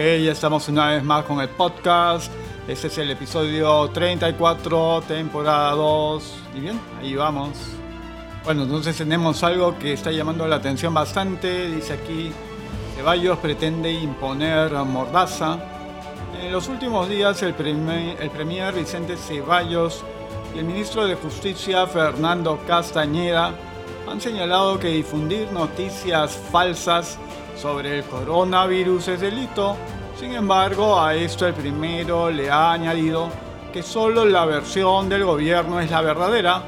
ya estamos una vez más con el podcast. Este es el episodio 34, temporada 2. Y bien, ahí vamos. Bueno, entonces tenemos algo que está llamando la atención bastante. Dice aquí, Ceballos pretende imponer mordaza. En los últimos días el, el premier Vicente Ceballos y el ministro de Justicia Fernando Castañeda han señalado que difundir noticias falsas sobre el coronavirus es delito. Sin embargo, a esto el primero le ha añadido que solo la versión del gobierno es la verdadera,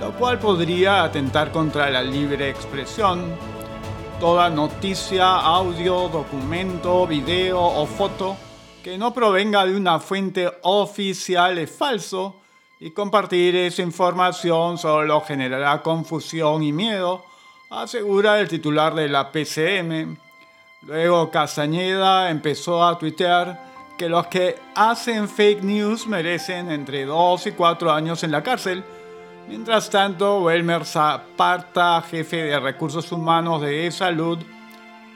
lo cual podría atentar contra la libre expresión. Toda noticia, audio, documento, video o foto que no provenga de una fuente oficial es falso y compartir esa información solo generará confusión y miedo, asegura el titular de la PCM. Luego Castañeda empezó a tuitear que los que hacen fake news merecen entre 2 y 4 años en la cárcel. Mientras tanto, Welmer Zaparta, jefe de recursos humanos de salud,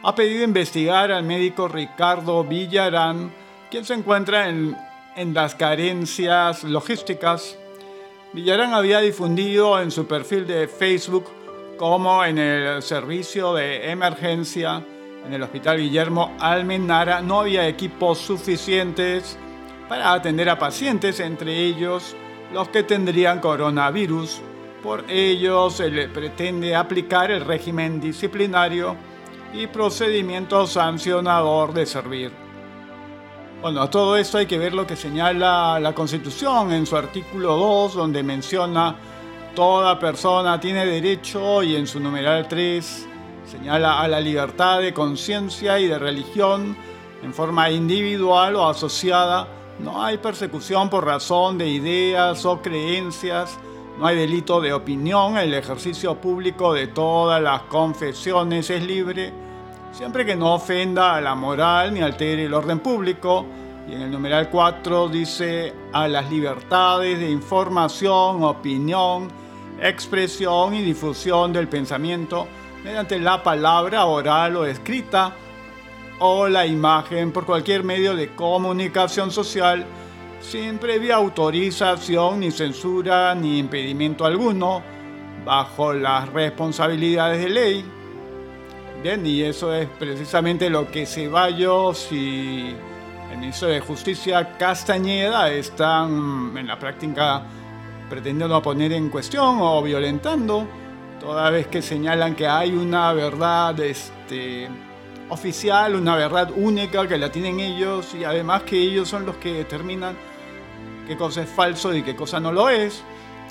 ha pedido investigar al médico Ricardo Villarán, quien se encuentra en, en las carencias logísticas. Villarán había difundido en su perfil de Facebook como en el servicio de emergencia en el Hospital Guillermo Almenara no había equipos suficientes para atender a pacientes, entre ellos los que tendrían coronavirus. Por ello se le pretende aplicar el régimen disciplinario y procedimiento sancionador de servir. Bueno, a todo esto hay que ver lo que señala la Constitución en su artículo 2, donde menciona toda persona tiene derecho y en su numeral 3 Señala a la libertad de conciencia y de religión en forma individual o asociada. No hay persecución por razón de ideas o creencias. No hay delito de opinión. El ejercicio público de todas las confesiones es libre, siempre que no ofenda a la moral ni altere el orden público. Y en el numeral 4 dice a las libertades de información, opinión, expresión y difusión del pensamiento mediante la palabra oral o escrita o la imagen por cualquier medio de comunicación social sin previa autorización ni censura ni impedimento alguno bajo las responsabilidades de ley. Bien, y eso es precisamente lo que Ceballos y el ministro de Justicia Castañeda están en la práctica pretendiendo poner en cuestión o violentando toda vez que señalan que hay una verdad este, oficial, una verdad única que la tienen ellos y además que ellos son los que determinan qué cosa es falso y qué cosa no lo es.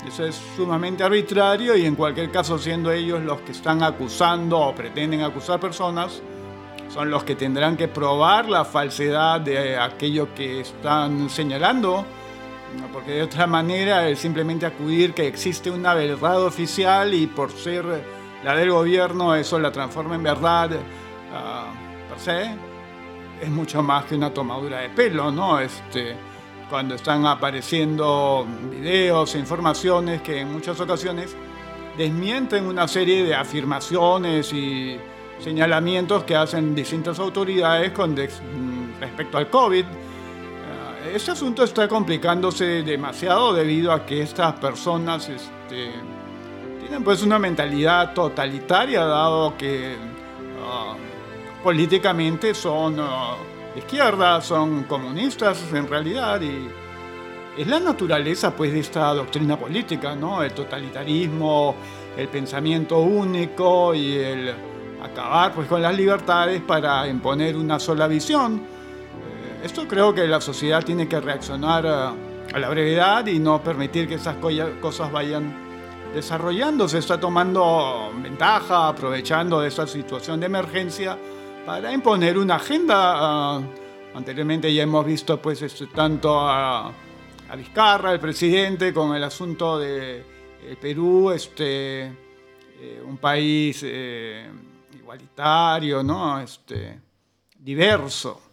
Eso es sumamente arbitrario y en cualquier caso siendo ellos los que están acusando o pretenden acusar personas, son los que tendrán que probar la falsedad de aquello que están señalando porque de otra manera el simplemente acudir que existe una verdad oficial y por ser la del gobierno eso la transforma en verdad uh, per se es mucho más que una tomadura de pelo, ¿no? Este, cuando están apareciendo videos e informaciones que en muchas ocasiones desmienten una serie de afirmaciones y señalamientos que hacen distintas autoridades con respecto al COVID este asunto está complicándose demasiado debido a que estas personas este, tienen pues una mentalidad totalitaria dado que ah, políticamente son uh, de izquierda, son comunistas en realidad y es la naturaleza pues de esta doctrina política. El totalitarismo, el pensamiento único y el acabar pues con las libertades para imponer una sola visión esto creo que la sociedad tiene que reaccionar a, la brevedad y no permitir que esas cosas vayan desarrollándose. Está tomando ventaja, aprovechando de esta situación de emergencia para imponer una agenda. Ah, anteriormente ya hemos visto pues este, tanto a, Vizcarra, el presidente, con el asunto de Perú, este, eh, un país eh, igualitario, ¿no? este, diverso.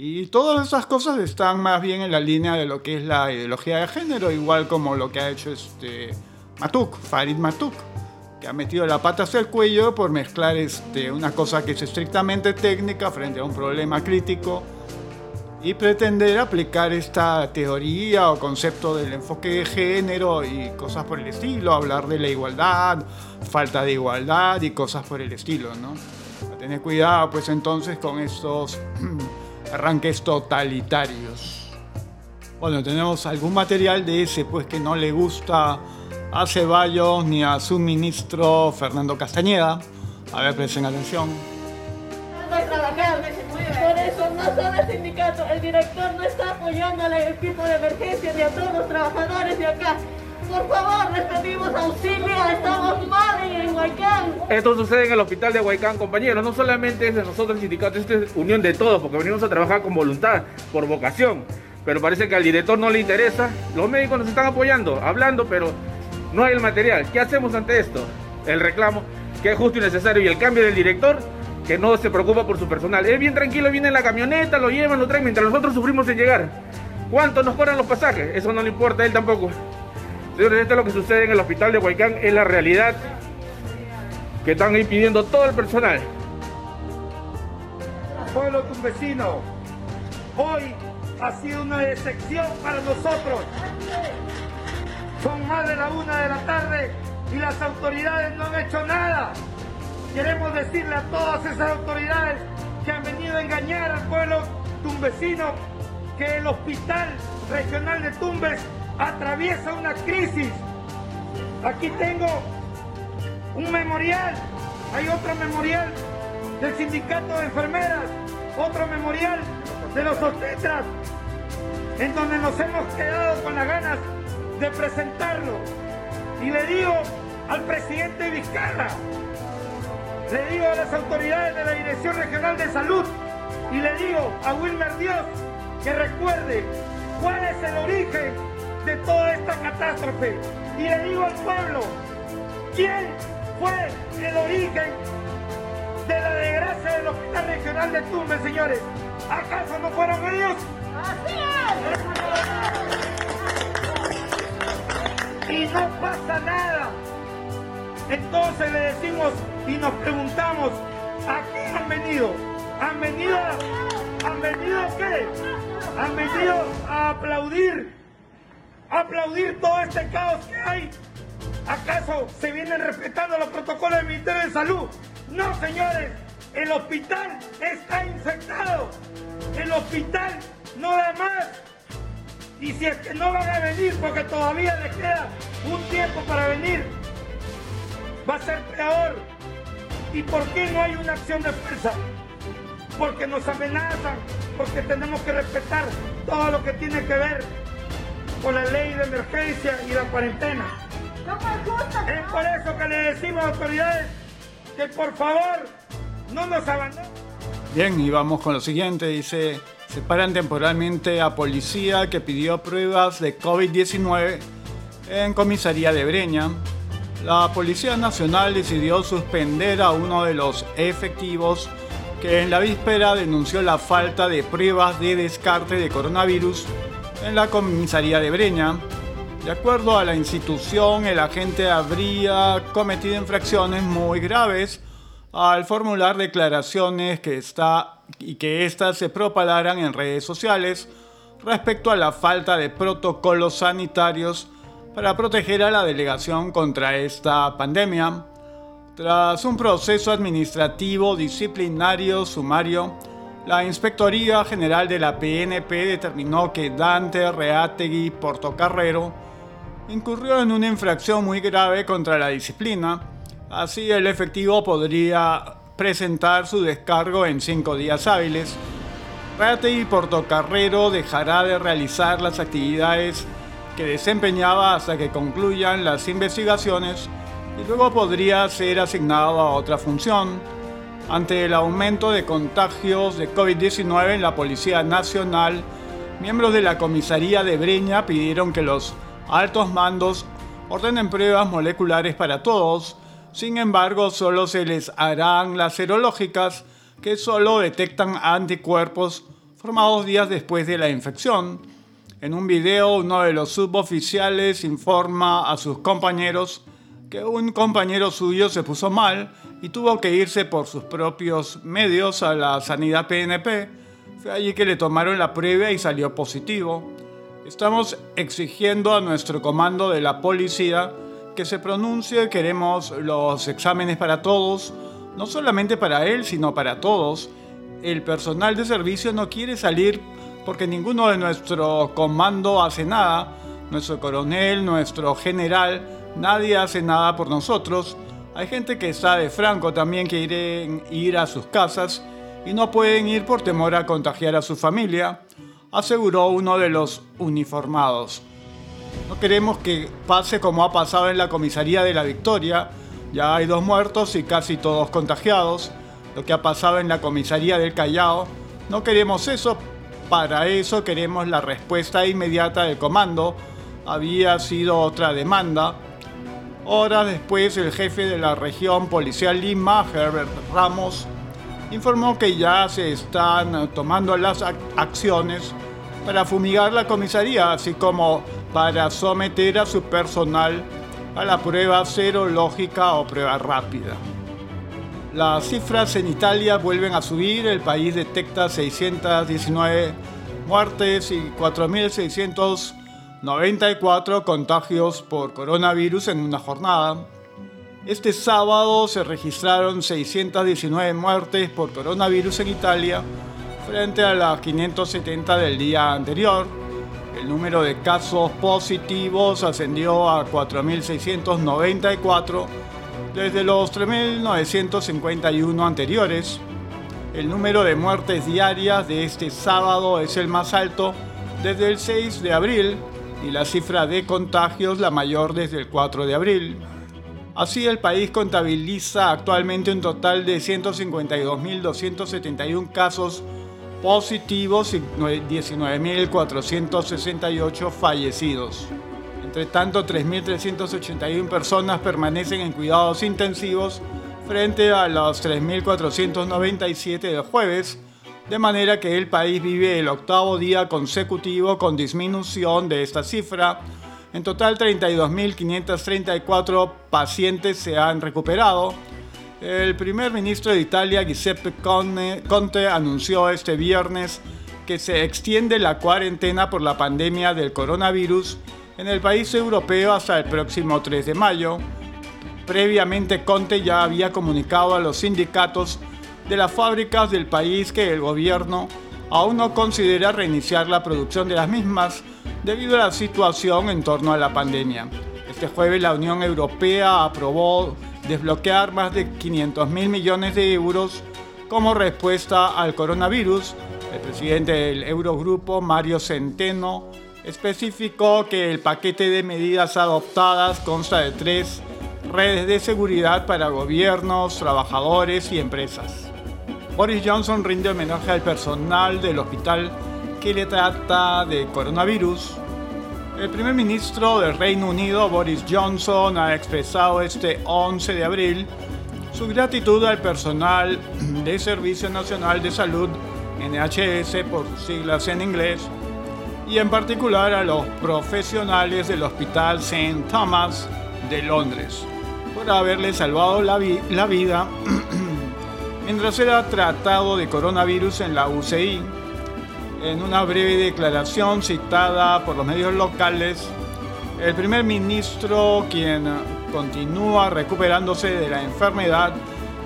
Y todas esas cosas están más bien en la línea de lo que es la ideología de género, igual como lo que ha hecho este Matuk, Farid Matuk, que ha metido la pata hacia el cuello por mezclar este, una cosa que es estrictamente técnica frente a un problema crítico y pretender aplicar esta teoría o concepto del enfoque de género y cosas por el estilo, hablar de la igualdad, falta de igualdad y cosas por el estilo, ¿no? A tener cuidado pues entonces con estos arranques totalitarios. Bueno, tenemos algún material de ese pues que no le gusta a Ceballos ni a su ministro Fernando Castañeda. A ver, presten atención. Por eso no son el sindicato, el director no está apoyando al equipo de emergencia ni a todos los trabajadores de acá. Por favor, les auxilio, estamos mal en Huaycán. Esto sucede en el hospital de Huaycán, compañeros. No solamente es de nosotros el sindicato, esto es unión de todos, porque venimos a trabajar con voluntad, por vocación. Pero parece que al director no le interesa. Los médicos nos están apoyando, hablando, pero no hay el material. ¿Qué hacemos ante esto? El reclamo, que es justo y necesario, y el cambio del director, que no se preocupa por su personal. Él bien tranquilo, viene en la camioneta, lo llevan, lo traen, mientras nosotros sufrimos en llegar. ¿Cuánto nos cobran los pasajes? Eso no le importa a él tampoco. Señores, esto es lo que sucede en el hospital de Huaycán, es la realidad que están ahí pidiendo todo el personal. Pueblo vecino, hoy ha sido una decepción para nosotros. Son más de la una de la tarde y las autoridades no han hecho nada. Queremos decirle a todas esas autoridades que han venido a engañar al pueblo tumbesino que el Hospital Regional de Tumbes atraviesa una crisis. Aquí tengo un memorial, hay otro memorial del sindicato de enfermeras, otro memorial de los obstetras, en donde nos hemos quedado con las ganas de presentarlo. Y le digo al presidente Vizcarra, le digo a las autoridades de la Dirección Regional de Salud y le digo a Wilmer Dios que recuerde cuál es el origen de toda esta catástrofe. Y le digo al pueblo, ¿quién fue el origen de la desgracia del Hospital Regional de Tumbes, señores? ¿Acaso no fueron ellos? ¡Así es! Y no pasa nada. Entonces le decimos y nos preguntamos, ¿a qué han venido? ¿Han venido a, ¿han venido qué? ¿Han venido a aplaudir? ¿A aplaudir todo este caos que hay? ¿Acaso se vienen respetando los protocolos del Ministerio de Salud? No, señores, el hospital está infectado. El hospital no da más. Y si es que no van a venir porque todavía les queda un tiempo para venir, va a ser peor. ¿Y por qué no hay una acción de fuerza? Porque nos amenazan, porque tenemos que respetar todo lo que tiene que ver con la ley de emergencia y la cuarentena. Es por eso que le decimos a autoridades que por favor no nos abandonen. Bien, y vamos con lo siguiente. Dice, separan temporalmente a policía que pidió pruebas de COVID-19 en comisaría de Breña la Policía Nacional decidió suspender a uno de los efectivos que en la víspera denunció la falta de pruebas de descarte de coronavirus en la comisaría de Breña. De acuerdo a la institución, el agente habría cometido infracciones muy graves al formular declaraciones que está, y que éstas se propagaran en redes sociales respecto a la falta de protocolos sanitarios para proteger a la delegación contra esta pandemia. Tras un proceso administrativo disciplinario sumario, la Inspectoría General de la PNP determinó que Dante Reategui Portocarrero incurrió en una infracción muy grave contra la disciplina. Así el efectivo podría presentar su descargo en cinco días hábiles. Reategui Portocarrero dejará de realizar las actividades que desempeñaba hasta que concluyan las investigaciones y luego podría ser asignado a otra función. Ante el aumento de contagios de COVID-19 en la Policía Nacional, miembros de la comisaría de Breña pidieron que los altos mandos ordenen pruebas moleculares para todos, sin embargo solo se les harán las serológicas que solo detectan anticuerpos formados días después de la infección. En un video, uno de los suboficiales informa a sus compañeros que un compañero suyo se puso mal y tuvo que irse por sus propios medios a la sanidad PNP, Fue allí que le tomaron la prueba y salió positivo. Estamos exigiendo a nuestro comando de la policía que se pronuncie. Queremos los exámenes para todos, no solamente para él, sino para todos. El personal de servicio no quiere salir porque ninguno de nuestro comando hace nada. Nuestro coronel, nuestro general, nadie hace nada por nosotros. Hay gente que de franco también que quieren ir a sus casas y no pueden ir por temor a contagiar a su familia aseguró uno de los uniformados. No queremos que pase como ha pasado en la comisaría de la Victoria. Ya hay dos muertos y casi todos contagiados. Lo que ha pasado en la comisaría del Callao. No queremos eso. Para eso queremos la respuesta inmediata del comando. Había sido otra demanda. Horas después, el jefe de la región policial Lima, Herbert Ramos, informó que ya se están tomando las acciones para fumigar la comisaría, así como para someter a su personal a la prueba serológica o prueba rápida. Las cifras en Italia vuelven a subir, el país detecta 619 muertes y 4.694 contagios por coronavirus en una jornada. Este sábado se registraron 619 muertes por coronavirus en Italia frente a las 570 del día anterior. El número de casos positivos ascendió a 4.694 desde los 3.951 anteriores. El número de muertes diarias de este sábado es el más alto desde el 6 de abril y la cifra de contagios la mayor desde el 4 de abril. Así, el país contabiliza actualmente un total de 152.271 casos positivos y 19.468 fallecidos. Entre tanto, 3.381 personas permanecen en cuidados intensivos frente a los 3.497 del jueves, de manera que el país vive el octavo día consecutivo con disminución de esta cifra en total, 32.534 pacientes se han recuperado. El primer ministro de Italia, Giuseppe Conte, anunció este viernes que se extiende la cuarentena por la pandemia del coronavirus en el país europeo hasta el próximo 3 de mayo. Previamente, Conte ya había comunicado a los sindicatos de las fábricas del país que el gobierno aún no considera reiniciar la producción de las mismas debido a la situación en torno a la pandemia. Este jueves la Unión Europea aprobó desbloquear más de 500 mil millones de euros como respuesta al coronavirus. El presidente del Eurogrupo, Mario Centeno, especificó que el paquete de medidas adoptadas consta de tres redes de seguridad para gobiernos, trabajadores y empresas. Boris Johnson rinde homenaje al personal del hospital que le trata de coronavirus. El primer ministro del Reino Unido, Boris Johnson, ha expresado este 11 de abril su gratitud al personal del Servicio Nacional de Salud, NHS por sus siglas en inglés, y en particular a los profesionales del Hospital St. Thomas de Londres, por haberle salvado la, la vida mientras era tratado de coronavirus en la UCI en una breve declaración citada por los medios locales, el primer ministro, quien continúa recuperándose de la enfermedad,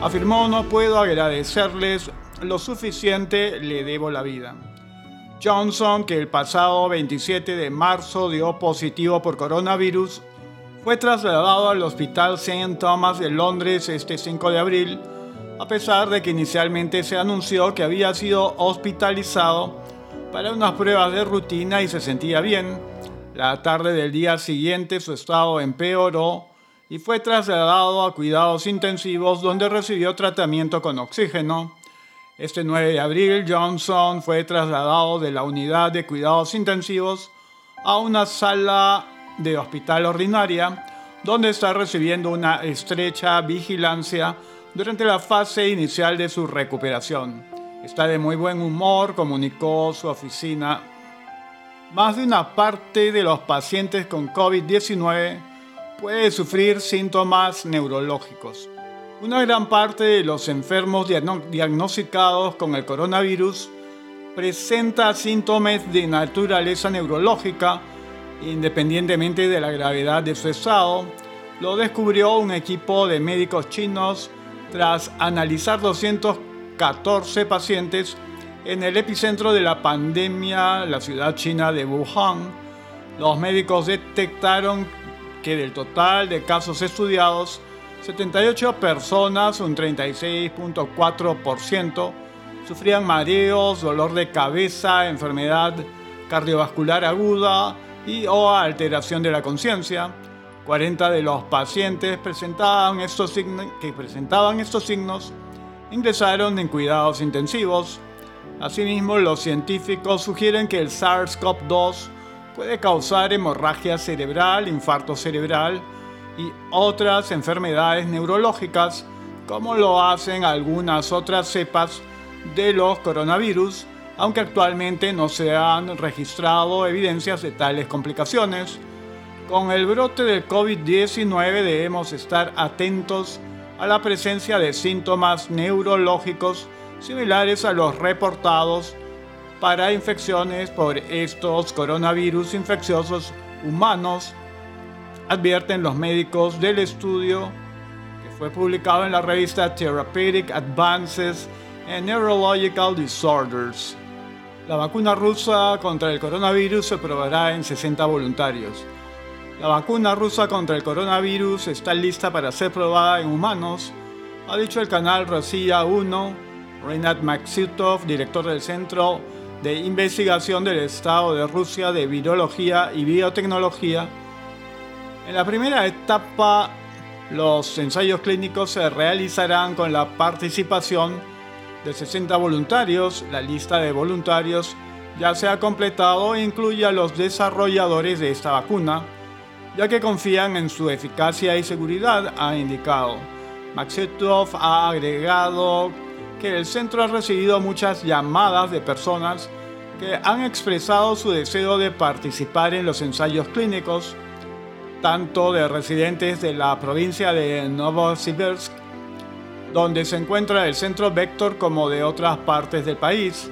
afirmó no puedo agradecerles lo suficiente, le debo la vida. Johnson, que el pasado 27 de marzo dio positivo por coronavirus, fue trasladado al Hospital St. Thomas de Londres este 5 de abril, a pesar de que inicialmente se anunció que había sido hospitalizado para unas pruebas de rutina y se sentía bien. La tarde del día siguiente su estado empeoró y fue trasladado a cuidados intensivos donde recibió tratamiento con oxígeno. Este 9 de abril, Johnson fue trasladado de la unidad de cuidados intensivos a una sala de hospital ordinaria donde está recibiendo una estrecha vigilancia durante la fase inicial de su recuperación. Está de muy buen humor, comunicó su oficina. Más de una parte de los pacientes con COVID-19 puede sufrir síntomas neurológicos. Una gran parte de los enfermos diagnosticados con el coronavirus presenta síntomas de naturaleza neurológica, independientemente de la gravedad de su estado, lo descubrió un equipo de médicos chinos tras analizar 214 pacientes en el epicentro de la pandemia, la ciudad china de Wuhan. Los médicos detectaron que del total de casos estudiados, 78 personas, un 36.4%, sufrían mareos, dolor de cabeza, enfermedad cardiovascular aguda y o alteración de la conciencia. 40 de los pacientes presentaban estos que presentaban estos signos ingresaron en cuidados intensivos. Asimismo, los científicos sugieren que el SARS-CoV-2 puede causar hemorragia cerebral, infarto cerebral y otras enfermedades neurológicas, como lo hacen algunas otras cepas de los coronavirus, aunque actualmente no se han registrado evidencias de tales complicaciones. Con el brote del COVID-19 debemos estar atentos a la presencia de síntomas neurológicos similares a los reportados para infecciones por estos coronavirus infecciosos humanos, advierten los médicos del estudio que fue publicado en la revista Therapeutic Advances en Neurological Disorders. La vacuna rusa contra el coronavirus se probará en 60 voluntarios. La vacuna rusa contra el coronavirus está lista para ser probada en humanos, ha dicho el canal Rossiya 1, Reinat Maksutov, director del Centro de Investigación del Estado de Rusia de Virología y Biotecnología. En la primera etapa, los ensayos clínicos se realizarán con la participación de 60 voluntarios, la lista de voluntarios ya se ha completado e incluye a los desarrolladores de esta vacuna, ya que confían en su eficacia y seguridad, ha indicado. Maxetov ha agregado que el centro ha recibido muchas llamadas de personas que han expresado su deseo de participar en los ensayos clínicos, tanto de residentes de la provincia de Novosibirsk donde se encuentra el centro Vector como de otras partes del país.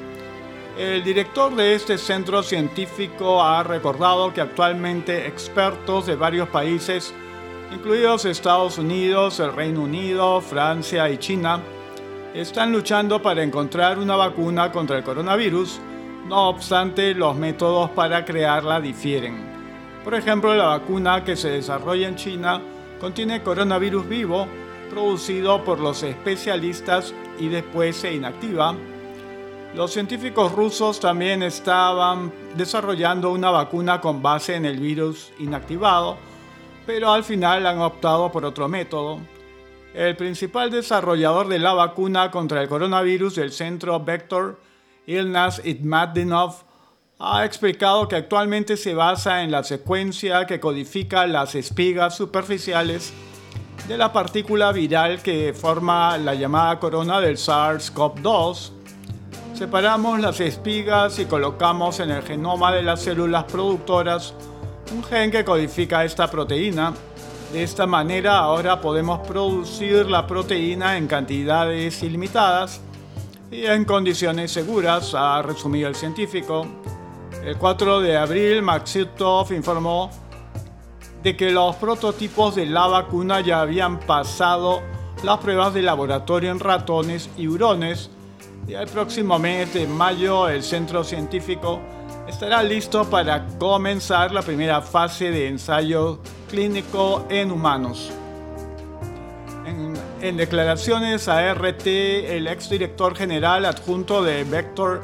El director de este centro científico ha recordado que actualmente expertos de varios países, incluidos Estados Unidos, el Reino Unido, Francia y China, están luchando para encontrar una vacuna contra el coronavirus, no obstante los métodos para crearla difieren. Por ejemplo, la vacuna que se desarrolla en China contiene coronavirus vivo, producido por los especialistas y después se inactiva. Los científicos rusos también estaban desarrollando una vacuna con base en el virus inactivado, pero al final han optado por otro método. El principal desarrollador de la vacuna contra el coronavirus del centro Vector, Ilnas Itmadinov, ha explicado que actualmente se basa en la secuencia que codifica las espigas superficiales de la partícula viral que forma la llamada corona del SARS-CoV-2. Separamos las espigas y colocamos en el genoma de las células productoras un gen que codifica esta proteína. De esta manera ahora podemos producir la proteína en cantidades ilimitadas y en condiciones seguras, ha resumido el científico. El 4 de abril, Maxitov informó de que los prototipos de la vacuna ya habían pasado las pruebas de laboratorio en ratones y hurones y el próximo mes de mayo el centro científico estará listo para comenzar la primera fase de ensayo clínico en humanos. En, en declaraciones a RT, el exdirector general adjunto de Vector,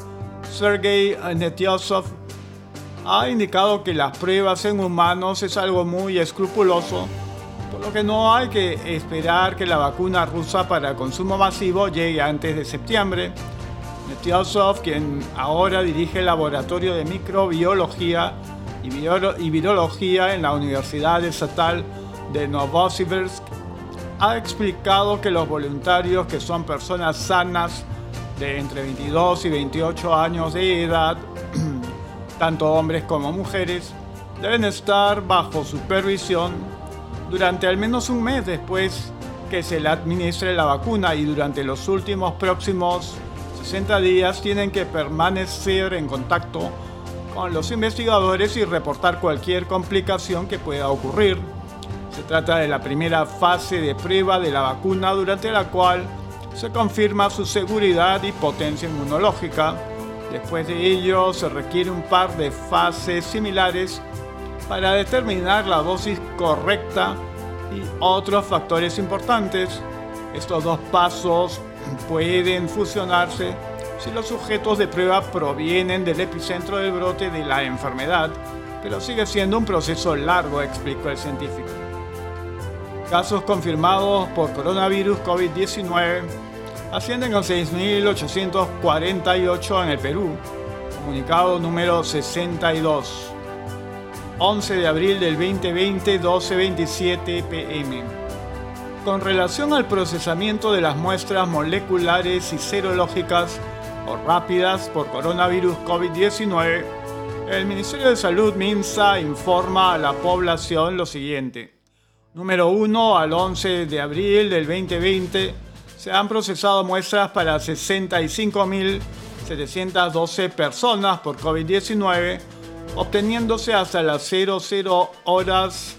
Sergei Netyosov, ha indicado que las pruebas en humanos es algo muy escrupuloso, por lo que no hay que esperar que la vacuna rusa para consumo masivo llegue antes de septiembre. Netyosov, quien ahora dirige el laboratorio de microbiología y virología en la Universidad Estatal de Novosibirsk, ha explicado que los voluntarios, que son personas sanas de entre 22 y 28 años de edad, tanto hombres como mujeres, deben estar bajo supervisión durante al menos un mes después que se le administre la vacuna y durante los últimos próximos 60 días tienen que permanecer en contacto con los investigadores y reportar cualquier complicación que pueda ocurrir. Se trata de la primera fase de prueba de la vacuna durante la cual se confirma su seguridad y potencia inmunológica. Después de ello se requiere un par de fases similares para determinar la dosis correcta y otros factores importantes. Estos dos pasos pueden fusionarse si los sujetos de prueba provienen del epicentro del brote de la enfermedad, pero sigue siendo un proceso largo, explicó el científico. Casos confirmados por coronavirus COVID-19 ascienden a 6.848 en el Perú, comunicado número 62. 11 de abril del 2020, 12.27 pm. Con relación al procesamiento de las muestras moleculares y serológicas o rápidas por coronavirus COVID-19, el Ministerio de Salud MINSA informa a la población lo siguiente. Número 1 al 11 de abril del 2020 se han procesado muestras para 65.712 personas por COVID-19, obteniendo,se hasta las 00 horas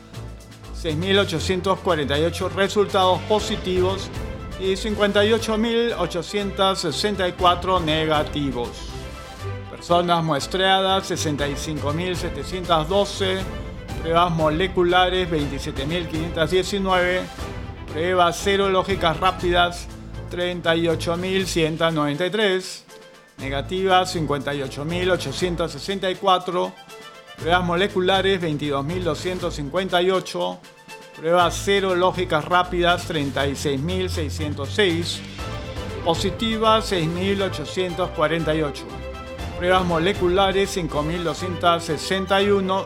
6.848 resultados positivos y 58.864 negativos. Personas muestreadas 65.712, pruebas moleculares 27.519, pruebas serológicas rápidas 38.193, negativas 58.864, pruebas moleculares 22.258, Pruebas serológicas rápidas 36.606. Positivas 6.848. Pruebas moleculares 5.261.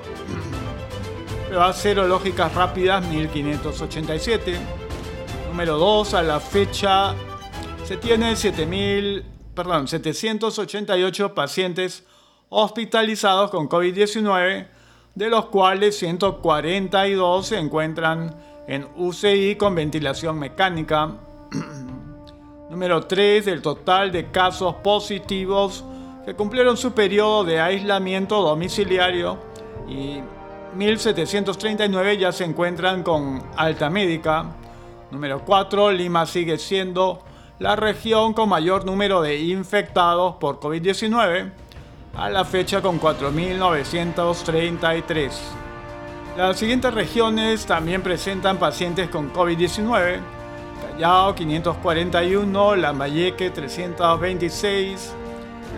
Pruebas serológicas rápidas 1.587. Número 2. A la fecha se tienen 7.000, perdón, 788 pacientes hospitalizados con COVID-19 de los cuales 142 se encuentran en UCI con ventilación mecánica. Número 3, del total de casos positivos que cumplieron su periodo de aislamiento domiciliario y 1739 ya se encuentran con alta médica. Número 4, Lima sigue siendo la región con mayor número de infectados por COVID-19 a la fecha con 4.933. Las siguientes regiones también presentan pacientes con COVID-19. Callao 541, Lambayeque 326,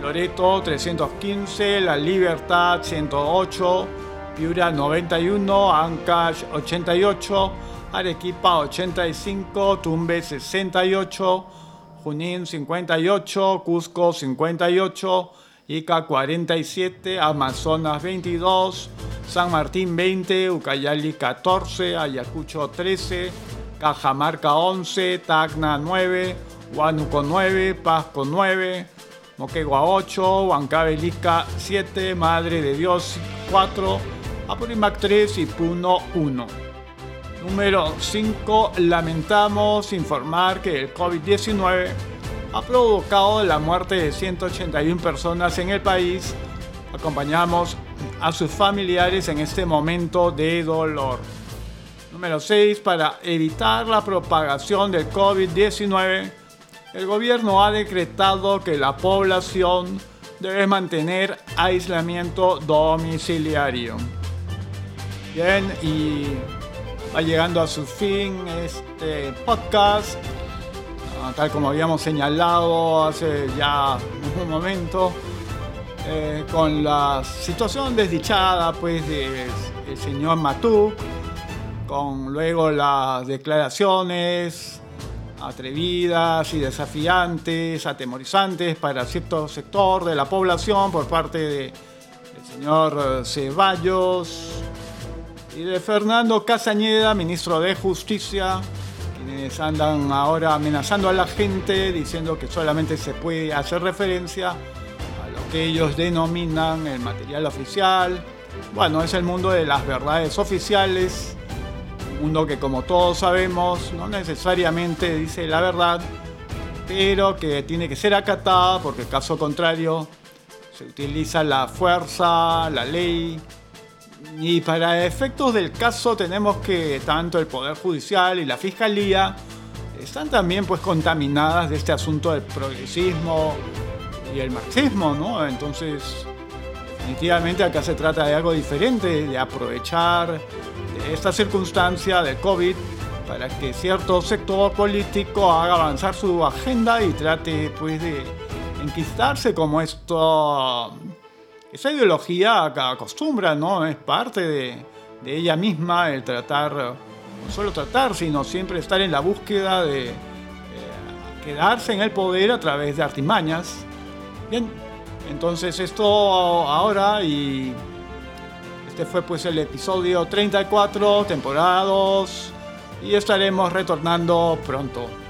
Loreto 315, La Libertad 108, Piura 91, Ancash 88, Arequipa 85, Tumbe 68, Junín 58, Cusco 58, Ica 47, Amazonas 22, San Martín 20, Ucayali 14, Ayacucho 13, Cajamarca 11, Tacna 9, Huánuco 9, Pasco 9, Moquegua 8, Huancavelica 7, Madre de Dios 4, Apurímac 3 y Puno 1. Número 5. Lamentamos informar que el COVID-19 ha provocado la muerte de 181 personas en el país. Acompañamos a sus familiares en este momento de dolor. Número 6. Para evitar la propagación del COVID-19, el gobierno ha decretado que la población debe mantener aislamiento domiciliario. Bien, y va llegando a su fin este podcast. Tal como habíamos señalado hace ya un momento, eh, con la situación desdichada pues del señor Matuk, con luego las declaraciones atrevidas y desafiantes, atemorizantes para cierto sector de la población por parte del señor Ceballos y de Fernando Casañeda, ministro de Justicia, quienes andan ahora amenazando a la gente diciendo que solamente se puede hacer referencia a lo que ellos denominan el material oficial. Bueno, es el mundo de las verdades oficiales, un mundo que como todos sabemos no necesariamente dice la verdad, pero que tiene que ser acatada porque caso contrario se utiliza la fuerza, la ley. Y para efectos del caso tenemos que tanto el Poder Judicial y la Fiscalía están también pues contaminadas de este asunto del progresismo y el marxismo, ¿no? Entonces, definitivamente acá se trata de algo diferente, de aprovechar esta circunstancia de COVID para que cierto sector político haga avanzar su agenda y trate pues de enquistarse como esto esa ideología acostumbra, ¿no? Es parte de, de ella misma el tratar, no solo tratar, sino siempre estar en la búsqueda de eh, quedarse en el poder a través de artimañas. Bien, entonces esto ahora y este fue pues el episodio 34, temporada 2, y estaremos retornando pronto.